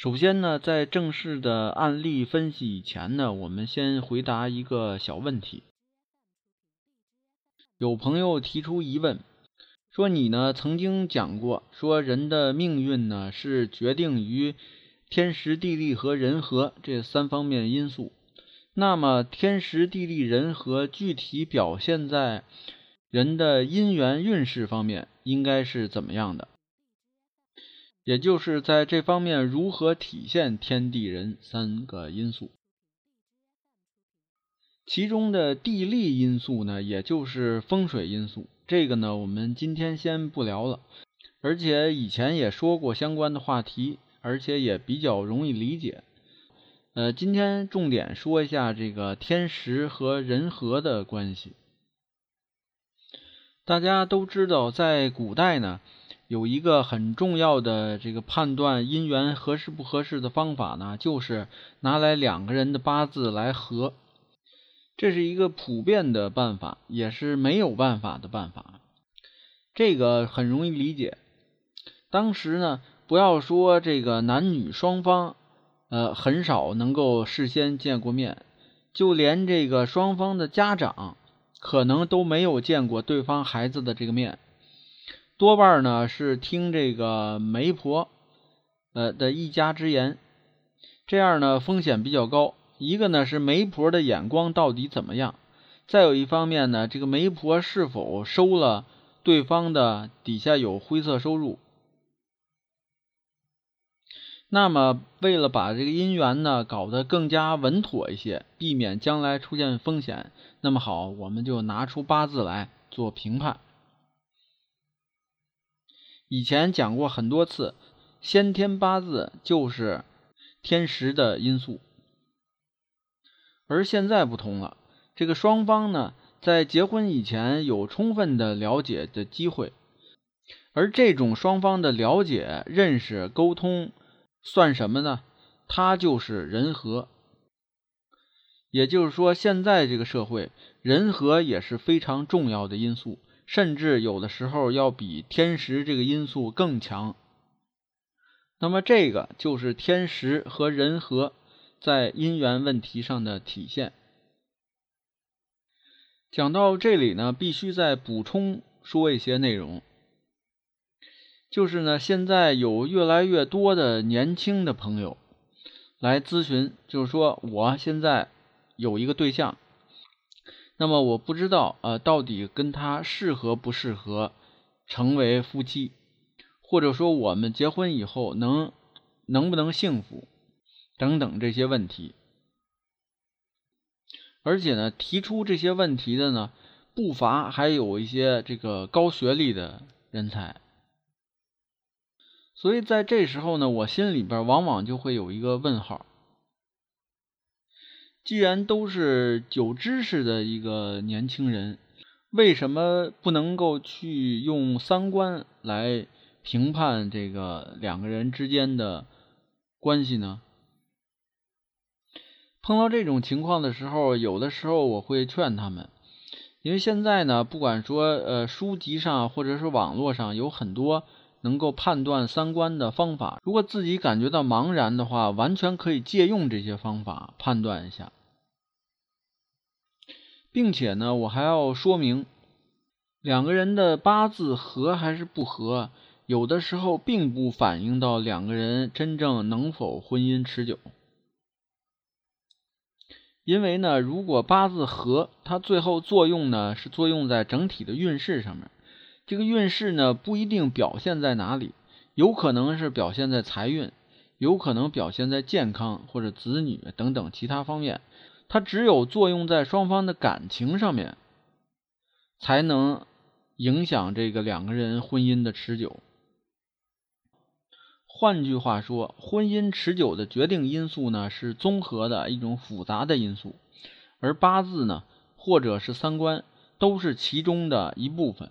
首先呢，在正式的案例分析以前呢，我们先回答一个小问题。有朋友提出疑问，说你呢曾经讲过，说人的命运呢是决定于天时地利和人和这三方面因素。那么天时地利人和具体表现在人的姻缘运势方面，应该是怎么样的？也就是在这方面如何体现天地人三个因素，其中的地利因素呢，也就是风水因素，这个呢我们今天先不聊了，而且以前也说过相关的话题，而且也比较容易理解。呃，今天重点说一下这个天时和人和的关系。大家都知道，在古代呢。有一个很重要的这个判断姻缘合适不合适的方法呢，就是拿来两个人的八字来合，这是一个普遍的办法，也是没有办法的办法。这个很容易理解。当时呢，不要说这个男女双方，呃，很少能够事先见过面，就连这个双方的家长，可能都没有见过对方孩子的这个面。多半呢是听这个媒婆，呃的一家之言，这样呢风险比较高。一个呢是媒婆的眼光到底怎么样，再有一方面呢，这个媒婆是否收了对方的底下有灰色收入。那么为了把这个姻缘呢搞得更加稳妥一些，避免将来出现风险，那么好，我们就拿出八字来做评判。以前讲过很多次，先天八字就是天时的因素，而现在不同了。这个双方呢，在结婚以前有充分的了解的机会，而这种双方的了解、认识、沟通，算什么呢？它就是人和。也就是说，现在这个社会，人和也是非常重要的因素。甚至有的时候要比天时这个因素更强。那么这个就是天时和人和在姻缘问题上的体现。讲到这里呢，必须再补充说一些内容，就是呢，现在有越来越多的年轻的朋友来咨询，就是说我现在有一个对象。那么我不知道，呃，到底跟他适合不适合成为夫妻，或者说我们结婚以后能能不能幸福等等这些问题。而且呢，提出这些问题的呢，不乏还有一些这个高学历的人才。所以在这时候呢，我心里边往往就会有一个问号。既然都是有知识的一个年轻人，为什么不能够去用三观来评判这个两个人之间的关系呢？碰到这种情况的时候，有的时候我会劝他们，因为现在呢，不管说呃书籍上或者是网络上有很多能够判断三观的方法，如果自己感觉到茫然的话，完全可以借用这些方法判断一下。并且呢，我还要说明，两个人的八字合还是不合，有的时候并不反映到两个人真正能否婚姻持久。因为呢，如果八字合，它最后作用呢是作用在整体的运势上面。这个运势呢不一定表现在哪里，有可能是表现在财运，有可能表现在健康或者子女等等其他方面。它只有作用在双方的感情上面，才能影响这个两个人婚姻的持久。换句话说，婚姻持久的决定因素呢是综合的一种复杂的因素，而八字呢或者是三观都是其中的一部分。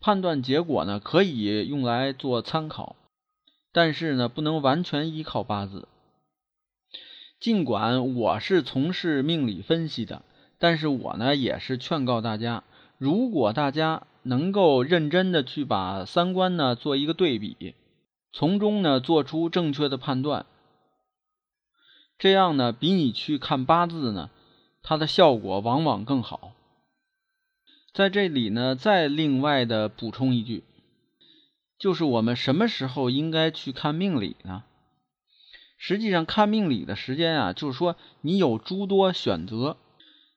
判断结果呢可以用来做参考，但是呢不能完全依靠八字。尽管我是从事命理分析的，但是我呢也是劝告大家，如果大家。能够认真的去把三观呢做一个对比，从中呢做出正确的判断，这样呢比你去看八字呢，它的效果往往更好。在这里呢再另外的补充一句，就是我们什么时候应该去看命理呢？实际上看命理的时间啊，就是说你有诸多选择，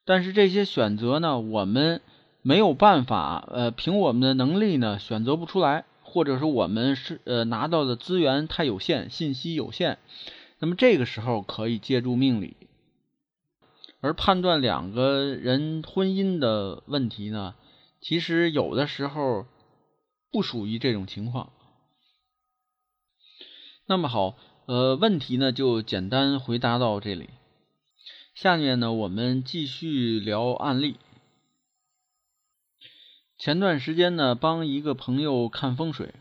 但是这些选择呢，我们。没有办法，呃，凭我们的能力呢，选择不出来，或者说我们是呃拿到的资源太有限，信息有限，那么这个时候可以借助命理，而判断两个人婚姻的问题呢，其实有的时候不属于这种情况。那么好，呃，问题呢就简单回答到这里，下面呢我们继续聊案例。前段时间呢，帮一个朋友看风水，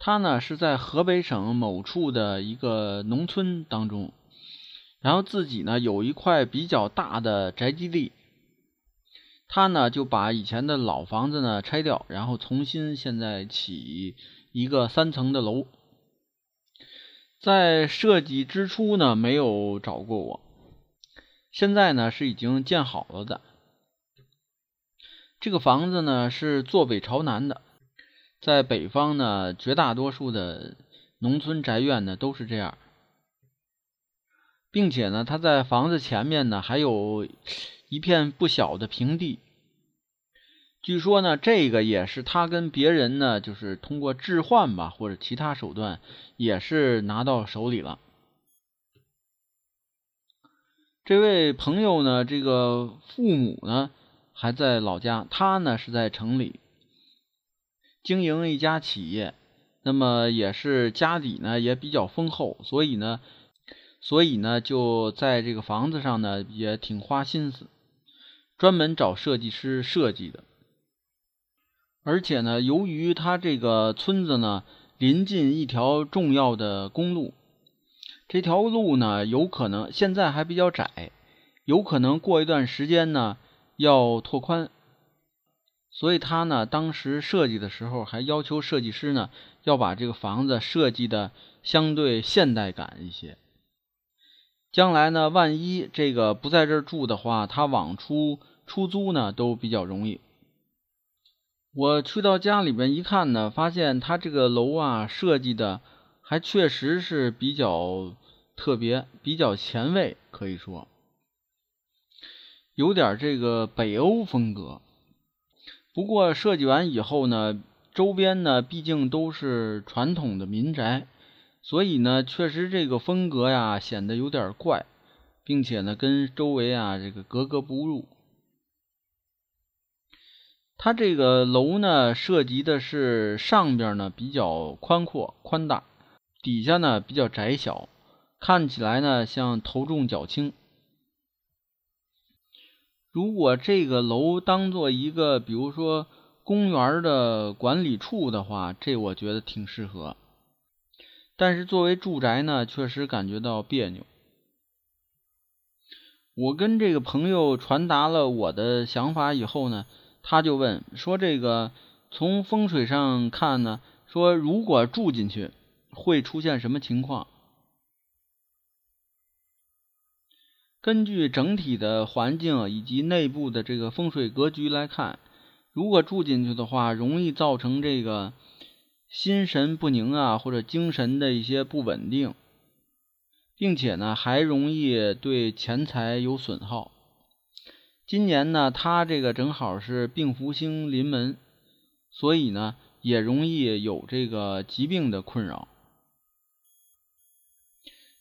他呢是在河北省某处的一个农村当中，然后自己呢有一块比较大的宅基地，他呢就把以前的老房子呢拆掉，然后重新现在起一个三层的楼，在设计之初呢没有找过我，现在呢是已经建好了的。这个房子呢是坐北朝南的，在北方呢，绝大多数的农村宅院呢都是这样，并且呢，它在房子前面呢还有一片不小的平地。据说呢，这个也是他跟别人呢，就是通过置换吧，或者其他手段，也是拿到手里了。这位朋友呢，这个父母呢。还在老家，他呢是在城里经营一家企业，那么也是家底呢也比较丰厚，所以呢，所以呢就在这个房子上呢也挺花心思，专门找设计师设计的。而且呢，由于他这个村子呢临近一条重要的公路，这条路呢有可能现在还比较窄，有可能过一段时间呢。要拓宽，所以他呢，当时设计的时候还要求设计师呢，要把这个房子设计的相对现代感一些。将来呢，万一这个不在这儿住的话，他往出出租呢都比较容易。我去到家里边一看呢，发现他这个楼啊设计的还确实是比较特别，比较前卫，可以说。有点这个北欧风格，不过设计完以后呢，周边呢毕竟都是传统的民宅，所以呢确实这个风格呀显得有点怪，并且呢跟周围啊这个格格不入。它这个楼呢涉及的是上边呢比较宽阔宽大，底下呢比较窄小，看起来呢像头重脚轻。如果这个楼当做一个，比如说公园的管理处的话，这我觉得挺适合。但是作为住宅呢，确实感觉到别扭。我跟这个朋友传达了我的想法以后呢，他就问说：“这个从风水上看呢，说如果住进去会出现什么情况？”根据整体的环境以及内部的这个风水格局来看，如果住进去的话，容易造成这个心神不宁啊，或者精神的一些不稳定，并且呢，还容易对钱财有损耗。今年呢，他这个正好是病福星临门，所以呢，也容易有这个疾病的困扰。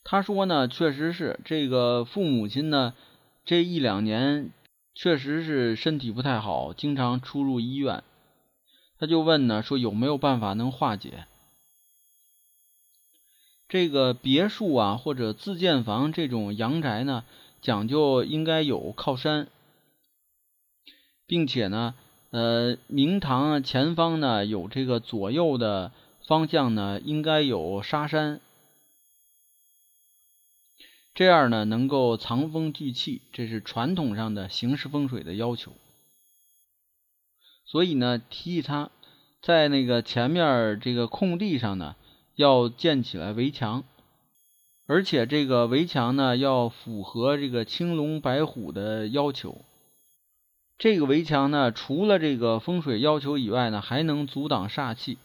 他说呢，确实是这个父母亲呢，这一两年确实是身体不太好，经常出入医院。他就问呢，说有没有办法能化解？这个别墅啊，或者自建房这种阳宅呢，讲究应该有靠山，并且呢，呃，明堂前方呢有这个左右的方向呢，应该有沙山。这样呢，能够藏风聚气，这是传统上的形式风水的要求。所以呢，提议他在那个前面这个空地上呢，要建起来围墙，而且这个围墙呢，要符合这个青龙白虎的要求。这个围墙呢，除了这个风水要求以外呢，还能阻挡煞气。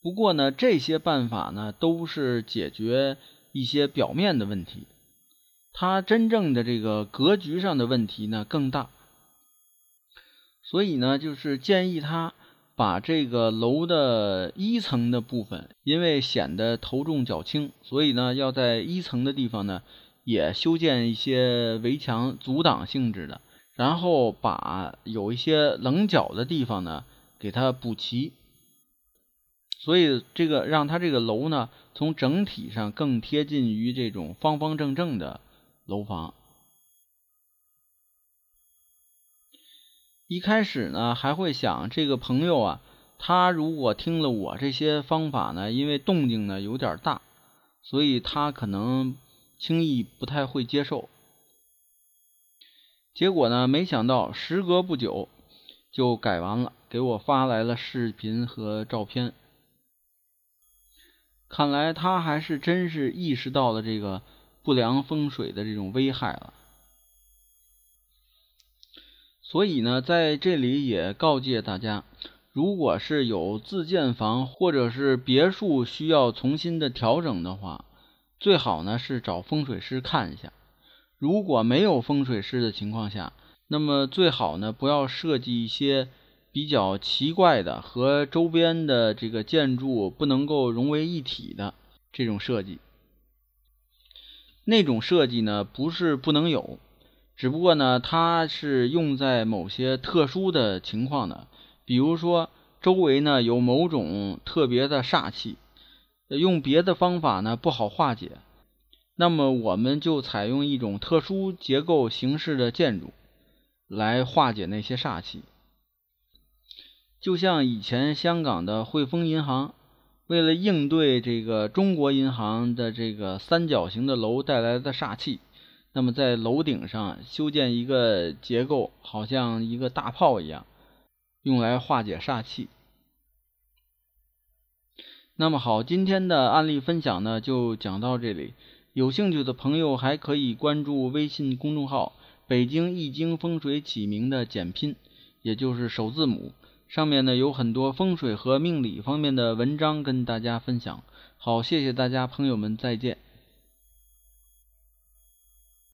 不过呢，这些办法呢，都是解决。一些表面的问题，它真正的这个格局上的问题呢更大，所以呢，就是建议他把这个楼的一层的部分，因为显得头重脚轻，所以呢，要在一层的地方呢也修建一些围墙阻挡性质的，然后把有一些棱角的地方呢给它补齐。所以，这个让它这个楼呢，从整体上更贴近于这种方方正正的楼房。一开始呢，还会想这个朋友啊，他如果听了我这些方法呢，因为动静呢有点大，所以他可能轻易不太会接受。结果呢，没想到时隔不久就改完了，给我发来了视频和照片。看来他还是真是意识到了这个不良风水的这种危害了，所以呢，在这里也告诫大家，如果是有自建房或者是别墅需要重新的调整的话，最好呢是找风水师看一下。如果没有风水师的情况下，那么最好呢不要设计一些。比较奇怪的和周边的这个建筑不能够融为一体的这种设计，那种设计呢不是不能有，只不过呢它是用在某些特殊的情况的，比如说周围呢有某种特别的煞气，用别的方法呢不好化解，那么我们就采用一种特殊结构形式的建筑来化解那些煞气。就像以前香港的汇丰银行，为了应对这个中国银行的这个三角形的楼带来的煞气，那么在楼顶上修建一个结构，好像一个大炮一样，用来化解煞气。那么好，今天的案例分享呢就讲到这里，有兴趣的朋友还可以关注微信公众号“北京易经风水起名”的简拼，也就是首字母。上面呢有很多风水和命理方面的文章跟大家分享。好，谢谢大家，朋友们再见。